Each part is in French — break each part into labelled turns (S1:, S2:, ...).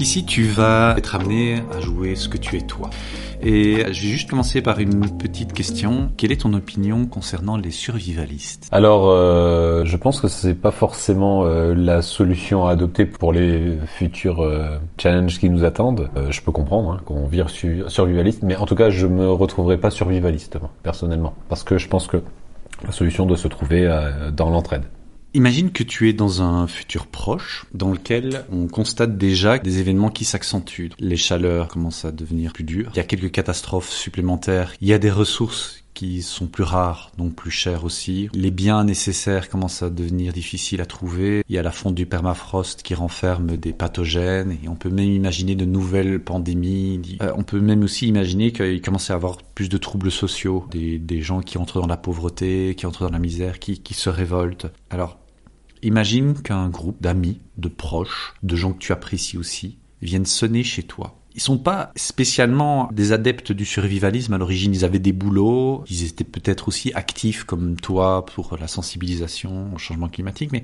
S1: Ici, tu vas être amené à jouer ce que tu es toi. Et je vais juste commencer par une petite question. Quelle est ton opinion concernant les survivalistes?
S2: Alors, euh, je pense que c'est pas forcément euh, la solution à adopter pour les futurs euh, challenges qui nous attendent. Je peux comprendre hein, qu'on vire su survivaliste, mais en tout cas, je me retrouverai pas survivaliste personnellement, parce que je pense que la solution doit se trouver dans l'entraide.
S1: Imagine que tu es dans un futur proche dans lequel on constate déjà des événements qui s'accentuent. Les chaleurs commencent à devenir plus dures. Il y a quelques catastrophes supplémentaires. Il y a des ressources qui sont plus rares, donc plus chères aussi. Les biens nécessaires commencent à devenir difficiles à trouver. Il y a la fonte du permafrost qui renferme des pathogènes et on peut même imaginer de nouvelles pandémies. Euh, on peut même aussi imaginer qu'il commence à avoir plus de troubles sociaux, des, des, gens qui entrent dans la pauvreté, qui entrent dans la misère, qui, qui se révoltent. Alors, imagine qu'un groupe d'amis, de proches, de gens que tu apprécies aussi, viennent sonner chez toi ils sont pas spécialement des adeptes du survivalisme à l'origine. Ils avaient des boulots, ils étaient peut-être aussi actifs comme toi pour la sensibilisation au changement climatique, mais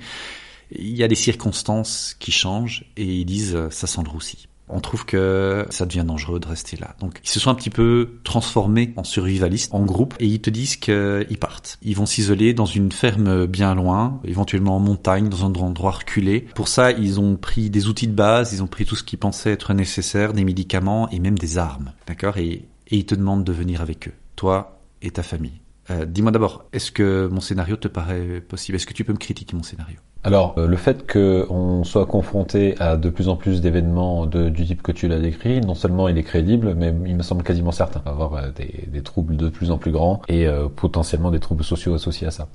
S1: il y a des circonstances qui changent et ils disent ça sent le roussi on trouve que ça devient dangereux de rester là. Donc ils se sont un petit peu transformés en survivalistes, en groupe, et ils te disent qu'ils partent. Ils vont s'isoler dans une ferme bien loin, éventuellement en montagne, dans un endroit reculé. Pour ça, ils ont pris des outils de base, ils ont pris tout ce qu'ils pensaient être nécessaire, des médicaments et même des armes. D'accord? Et, ils te demandent de venir avec eux, toi et ta famille. Euh, Dis-moi d'abord, est-ce que mon scénario te paraît possible? Est-ce que tu peux me critiquer mon scénario?
S2: Alors, euh, le fait qu'on soit confronté à de plus en plus d'événements du type que tu l'as décrit, non seulement il est crédible, mais il me semble quasiment certain avoir euh, des, des, troubles de plus en plus grands et euh, potentiellement des troubles sociaux associés à ça.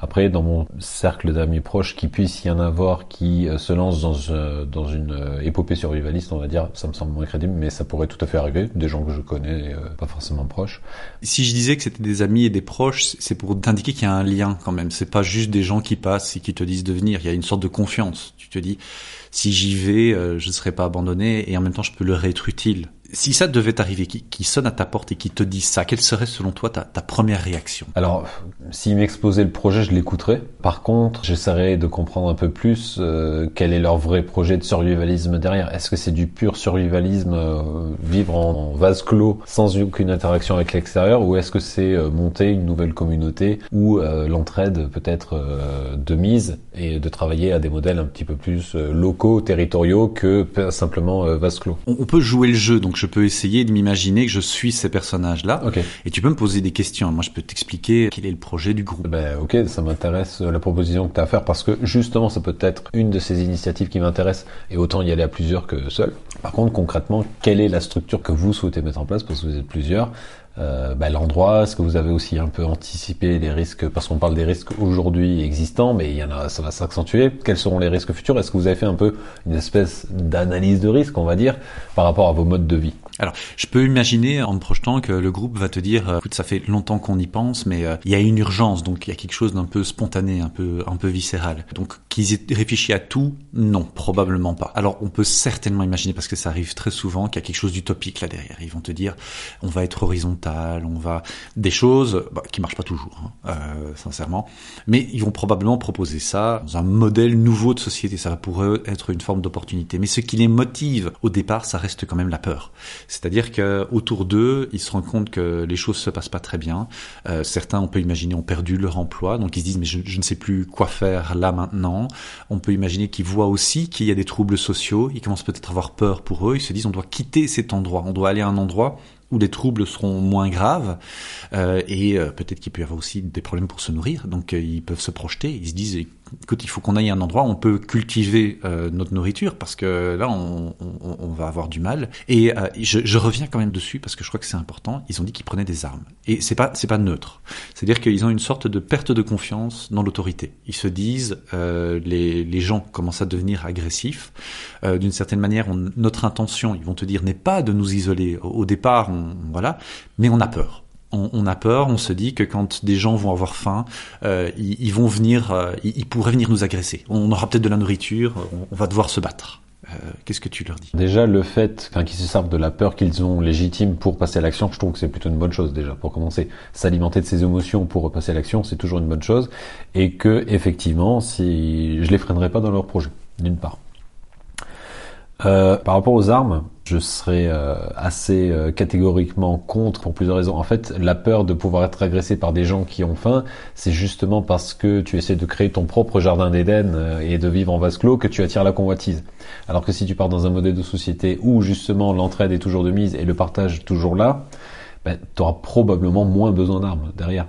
S2: Après, dans mon cercle d'amis proches, qui puisse y en avoir qui euh, se lancent dans, euh, dans une épopée survivaliste, on va dire, ça me semble moins crédible, mais ça pourrait tout à fait arriver, des gens que je connais, pas forcément proches.
S1: Si je disais que c'était des amis et des proches, c'est pour t'indiquer qu'il y a un lien quand même. C'est pas juste des gens qui passent et qui te disent de venir il y a une sorte de confiance. Tu te dis, si j'y vais, euh, je ne serai pas abandonné et en même temps, je peux leur être utile si ça devait arriver, qui, qui, sonne à ta porte et qui te dit ça, quelle serait selon toi ta, ta première réaction?
S2: Alors, s'ils m'exposaient le projet, je l'écouterais. Par contre, j'essaierais de comprendre un peu plus euh, quel est leur vrai projet de survivalisme derrière. Est-ce que c'est du pur survivalisme, euh, vivre en, en, vase clos sans aucune interaction avec l'extérieur, ou est-ce que c'est euh, monter une nouvelle communauté où l'entraide peut être de mise et de travailler à des modèles un petit peu plus locaux, territoriaux que simplement vase clos?
S1: On, on peut jouer le jeu, donc je peux essayer de m'imaginer que je suis ces personnages-là.
S2: Okay.
S1: Et tu peux me poser des questions. Moi, je peux t'expliquer quel est le projet du groupe.
S2: Ben, ok, ça m'intéresse la proposition que tu as à faire parce que justement, ça peut être une de ces initiatives qui m'intéresse et autant y aller à plusieurs que seul. Par contre, concrètement, quelle est la structure que vous souhaitez mettre en place? Parce que vous êtes plusieurs. Euh, bah, l'endroit Est-ce que vous avez aussi un peu anticipé les risques? Parce qu'on parle des risques aujourd'hui existants, mais il y en a, ça va s'accentuer. Quels seront les risques futurs? Est-ce que vous avez fait un peu une espèce d'analyse de risque, on va dire, par rapport à vos modes de vie?
S1: Alors, je peux imaginer en me projetant que le groupe va te dire, euh, écoute, ça fait longtemps qu'on y pense, mais euh, il y a une urgence, donc il y a quelque chose d'un peu spontané, un peu, un peu viscéral. Donc, qu'ils aient réfléchi à tout, non, probablement pas. Alors, on peut certainement imaginer, parce que ça arrive très souvent, qu'il y a quelque chose d'utopique là derrière. Ils vont te dire, on va être horizontal, on va des choses bah, qui marchent pas toujours, hein, euh, sincèrement, mais ils vont probablement proposer ça dans un modèle nouveau de société. Ça pourrait être une forme d'opportunité. Mais ce qui les motive au départ, ça reste quand même la peur. C'est-à-dire que autour d'eux, ils se rendent compte que les choses se passent pas très bien. Euh, certains, on peut imaginer, ont perdu leur emploi, donc ils se disent mais je, je ne sais plus quoi faire là maintenant. On peut imaginer qu'ils voient aussi qu'il y a des troubles sociaux. Ils commencent peut-être à avoir peur pour eux. Ils se disent on doit quitter cet endroit, on doit aller à un endroit où les troubles seront moins graves euh, et euh, peut-être qu'il peut y avoir aussi des problèmes pour se nourrir. Donc euh, ils peuvent se projeter. Ils se disent écoute, il faut qu'on aille à un endroit où on peut cultiver euh, notre nourriture parce que là, on, on, on va avoir du mal. Et euh, je, je, reviens quand même dessus parce que je crois que c'est important. Ils ont dit qu'ils prenaient des armes et c'est pas c'est pas neutre. C'est-à-dire qu'ils ont une sorte de perte de confiance dans l'autorité. Ils se disent euh, les les gens commencent à devenir agressifs. Euh, d'une certaine manière, on, notre intention, ils vont te dire, n'est pas de nous isoler. Au, au départ, on, voilà, mais on a peur on, a peur, on se dit que quand des gens vont avoir faim, euh, ils, vont venir, euh, ils, pourraient venir nous agresser. On aura peut-être de la nourriture, on, va devoir se battre. Euh, Qu'est-ce que tu leur dis?
S2: Déjà, le fait qu'ils se servent de la peur qu'ils ont légitime pour passer à l'action, je trouve que c'est plutôt une bonne chose déjà. Pour commencer, s'alimenter de ses émotions pour passer à l'action, c'est toujours une bonne chose. Et que effectivement, si je les freinerai pas dans leur projet, d'une part. Par rapport aux armes, je serais euh, assez euh, catégoriquement contre pour plusieurs raisons. En fait, la peur de pouvoir être agressé par des gens qui ont faim, c'est justement parce que tu essaies de créer ton propre jardin d'Éden euh, et de vivre en vase clos que tu attires la convoitise. Alors que si tu pars dans un modèle de société où justement l'entraide est toujours de mise et le partage toujours là, ben, tu auras probablement moins besoin d'armes derrière.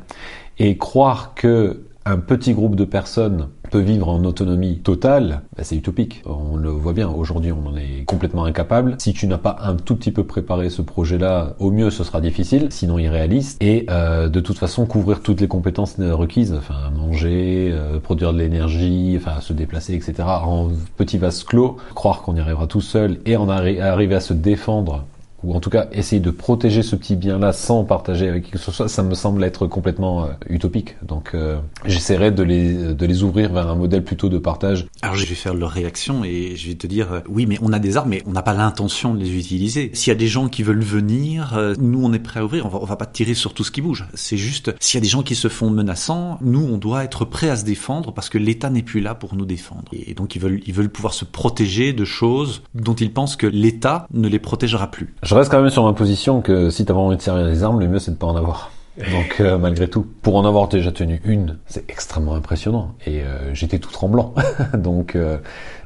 S2: Et croire que un petit groupe de personnes peut vivre en autonomie totale, bah, c'est utopique. On le voit bien, aujourd'hui on en est complètement incapable. Si tu n'as pas un tout petit peu préparé ce projet-là, au mieux ce sera difficile, sinon irréaliste. Et euh, de toute façon, couvrir toutes les compétences requises, enfin manger, euh, produire de l'énergie, enfin se déplacer, etc. En petit vase clos, croire qu'on y arrivera tout seul et en arriver à se défendre ou en tout cas essayer de protéger ce petit bien-là sans partager avec qui que ce soit, ça me semble être complètement euh, utopique. Donc euh, j'essaierai de les, de les ouvrir vers un modèle plutôt de partage.
S1: Alors je vais faire leur réaction et je vais te dire, euh, oui mais on a des armes mais on n'a pas l'intention de les utiliser. S'il y a des gens qui veulent venir, nous on est prêt à ouvrir, on va, va pas tirer sur tout ce qui bouge. C'est juste, s'il y a des gens qui se font menaçants, nous on doit être prêt à se défendre parce que l'État n'est plus là pour nous défendre. Et donc ils veulent, ils veulent pouvoir se protéger de choses dont ils pensent que l'État ne les protégera plus.
S2: Je reste quand même sur ma position que si t'as envie de servir des armes, le mieux c'est de pas en avoir. Donc euh, malgré tout, pour en avoir déjà tenu une, c'est extrêmement impressionnant. Et euh, j'étais tout tremblant. Donc euh,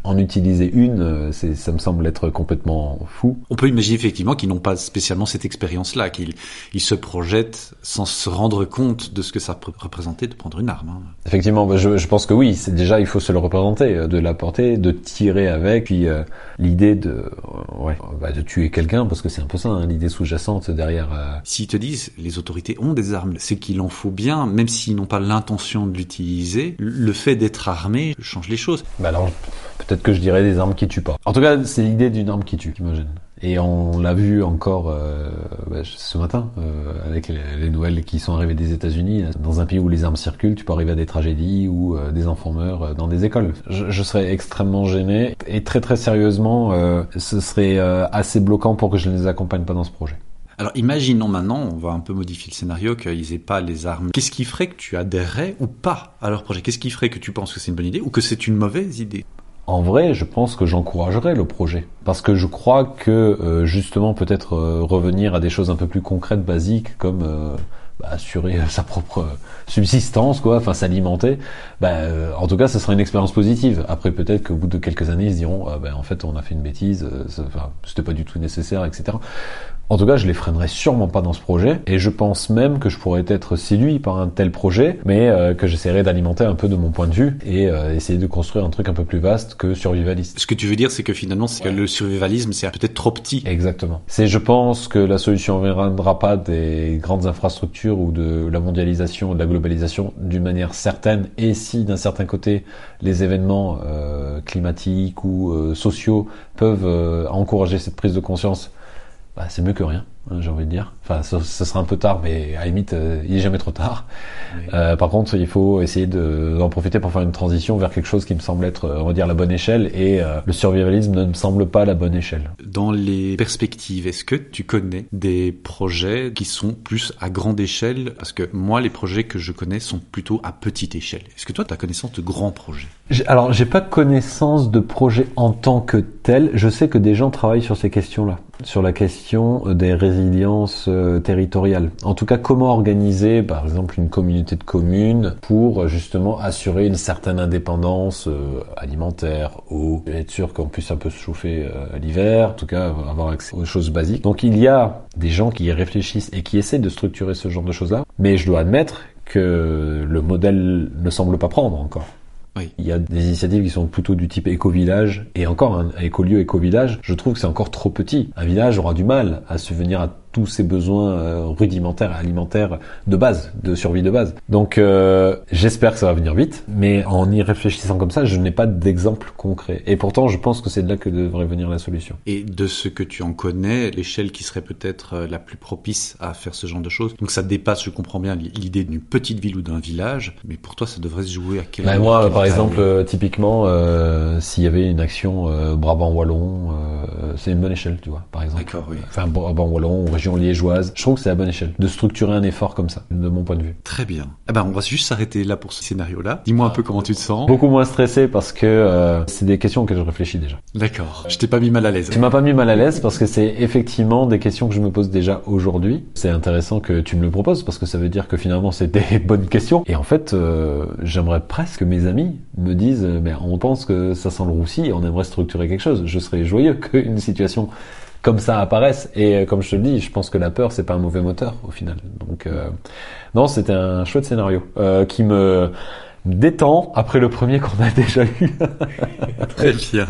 S2: en utiliser une, euh, c'est, ça me semble être complètement fou.
S1: On peut imaginer effectivement qu'ils n'ont pas spécialement cette expérience-là, qu'ils ils se projettent sans se rendre compte de ce que ça peut représenter de prendre une arme. Hein.
S2: Effectivement, bah, je, je, pense que oui, c'est déjà il faut se le représenter, euh, de la porter, de tirer avec, puis euh, l'idée de, ouais, bah, de tuer quelqu'un, parce que c'est un peu ça, hein, l'idée sous-jacente derrière.
S1: S'ils te disent les autorités ont des armes, c'est qu'il en faut bien, même s'ils n'ont pas l'intention de l'utiliser, le fait d'être armé change les choses.
S2: Bah alors peut-être que je dirais des armes qui tuent pas. En tout cas, c'est l'idée d'une arme qui tue qui me gêne. Et on l'a vu encore euh, bah, ce matin euh, avec les, nouvelles qui sont arrivées des États-Unis. Dans un pays où les armes circulent, tu peux arriver à des tragédies ou euh, des enfants meurent euh, dans des écoles. Je, je, serais extrêmement gêné et très très sérieusement, euh, ce serait assez bloquant pour que je ne les accompagne pas dans ce projet.
S1: Alors imaginons maintenant, on va un peu modifier le scénario, qu'ils aient pas les armes. Qu'est-ce qui ferait que tu adhérerais ou pas à leur projet? Qu'est-ce qui ferait que tu penses que c'est une bonne idée ou que c'est une mauvaise idée?
S2: En vrai, je pense que j'encouragerais le projet. Parce que je crois que euh, justement peut-être euh, revenir à des choses un peu plus concrètes, basiques, comme euh, bah, assurer sa propre subsistance, quoi, enfin s'alimenter, bah, en tout cas, ce sera une expérience positive. Après, peut-être qu'au bout de quelques années, ils se diront, ah, bah, en fait, on a fait une bêtise, c'était pas du tout nécessaire, etc. En tout cas, je les freinerai sûrement pas dans ce projet, et je pense même que je pourrais être séduit par un tel projet, mais euh, que j'essaierai d'alimenter un peu de mon point de vue et euh, essayer de construire un truc un peu plus vaste que survivaliste.
S1: Ce que tu veux dire, c'est que finalement, c'est que le survivalisme, c'est peut-être trop petit.
S2: Exactement. C'est, je pense que la solution ne viendra pas des grandes infrastructures ou de la mondialisation ou de la globalisation d'une manière certaine, et si d'un certain côté les événements euh, climatiques ou euh, sociaux peuvent euh, encourager cette prise de conscience bah, c'est mieux que rien, hein, j'ai envie de dire. Enfin, ce, sera un peu tard, mais à la limite, euh, il est jamais trop tard. Euh, par contre, il faut essayer d'en profiter pour faire une transition vers quelque chose qui me semble être, on va dire, la bonne échelle, et euh, le survivalisme ne me semble pas la bonne échelle.
S1: Dans les perspectives, est-ce que tu connais des projets qui sont plus à grande échelle? Parce que moi, les projets que je connais sont plutôt à petite échelle. Est-ce que toi, tu as connaissance de grands projets?
S2: Alors, j'ai pas connaissance de projets en tant que tel. Je sais que des gens travaillent sur ces questions-là sur la question des résiliences euh, territoriales. En tout cas, comment organiser, par exemple, une communauté de communes pour euh, justement assurer une certaine indépendance euh, alimentaire, eau, être sûr qu'on puisse un peu se chauffer l'hiver, en tout cas avoir accès aux choses basiques. Donc il y a des gens qui y réfléchissent et qui essaient de structurer ce genre de choses-là, mais je dois admettre que le modèle ne semble pas prendre encore. Il y a des initiatives qui sont plutôt du type éco-village et encore un écolieu, éco-village, je trouve que c'est encore trop petit. Un village aura du mal à subvenir à tous ses besoins euh, rudimentaires alimentaires de base, de survie de base. Donc euh, j'espère que ça va venir vite, mais en y réfléchissant comme ça, je n'ai pas d'exemple concret. Et pourtant, je pense que c'est de là que devrait venir la solution.
S1: Et de ce que tu en connais, l'échelle qui serait peut-être euh, la plus propice à faire ce genre de choses. Donc ça dépasse, je comprends bien l'idée d'une petite ville ou d'un village, mais pour toi, ça devrait se jouer à quel
S2: ben Moi, par exemple, typiquement, euh, s'il y avait une action Brabant wallon, c'est une bonne échelle, tu vois, par exemple.
S1: D'accord, oui.
S2: Enfin, Brabant wallon, région région liégeoise. Je trouve que c'est la bonne échelle de structurer un effort comme ça, de mon point de vue.
S1: Très bien. Eh ben, on va juste s'arrêter là pour ce scénario-là. Dis-moi un peu comment tu te sens.
S2: Beaucoup moins stressé parce que euh, c'est des questions auxquelles je réfléchis déjà.
S1: D'accord. Je t'ai pas mis mal à l'aise.
S2: Tu m'as pas mis mal à l'aise parce que c'est effectivement des questions que je me pose déjà aujourd'hui. C'est intéressant que tu me le proposes parce que ça veut dire que finalement c'est des bonnes questions. Et en fait, euh, j'aimerais presque que mes amis me disent, euh, ben, on pense que ça sent le roussi et on aimerait structurer quelque chose. Je serais joyeux qu'une situation comme ça apparaisse. Et euh, comme je te le dis, je pense que la peur, c'est pas un mauvais moteur au final. Donc euh, non, c'était un chouette scénario euh, qui me détend après le premier qu'on a déjà eu.
S1: Très bien.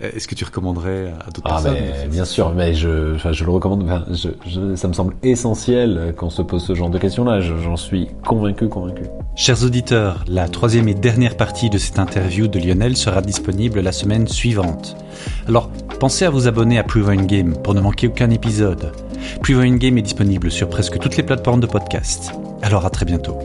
S1: Est-ce que tu recommanderais à d'autres
S2: ah,
S1: personnes
S2: mais, Bien sûr, mais je, le recommande. Enfin, je, je, ça me semble essentiel qu'on se pose ce genre de questions-là. J'en suis convaincu, convaincu.
S1: Chers auditeurs, la troisième et dernière partie de cette interview de Lionel sera disponible la semaine suivante. Alors, pensez à vous abonner à Prove Game pour ne manquer aucun épisode. Prove Game est disponible sur presque toutes les plateformes de podcast. Alors à très bientôt.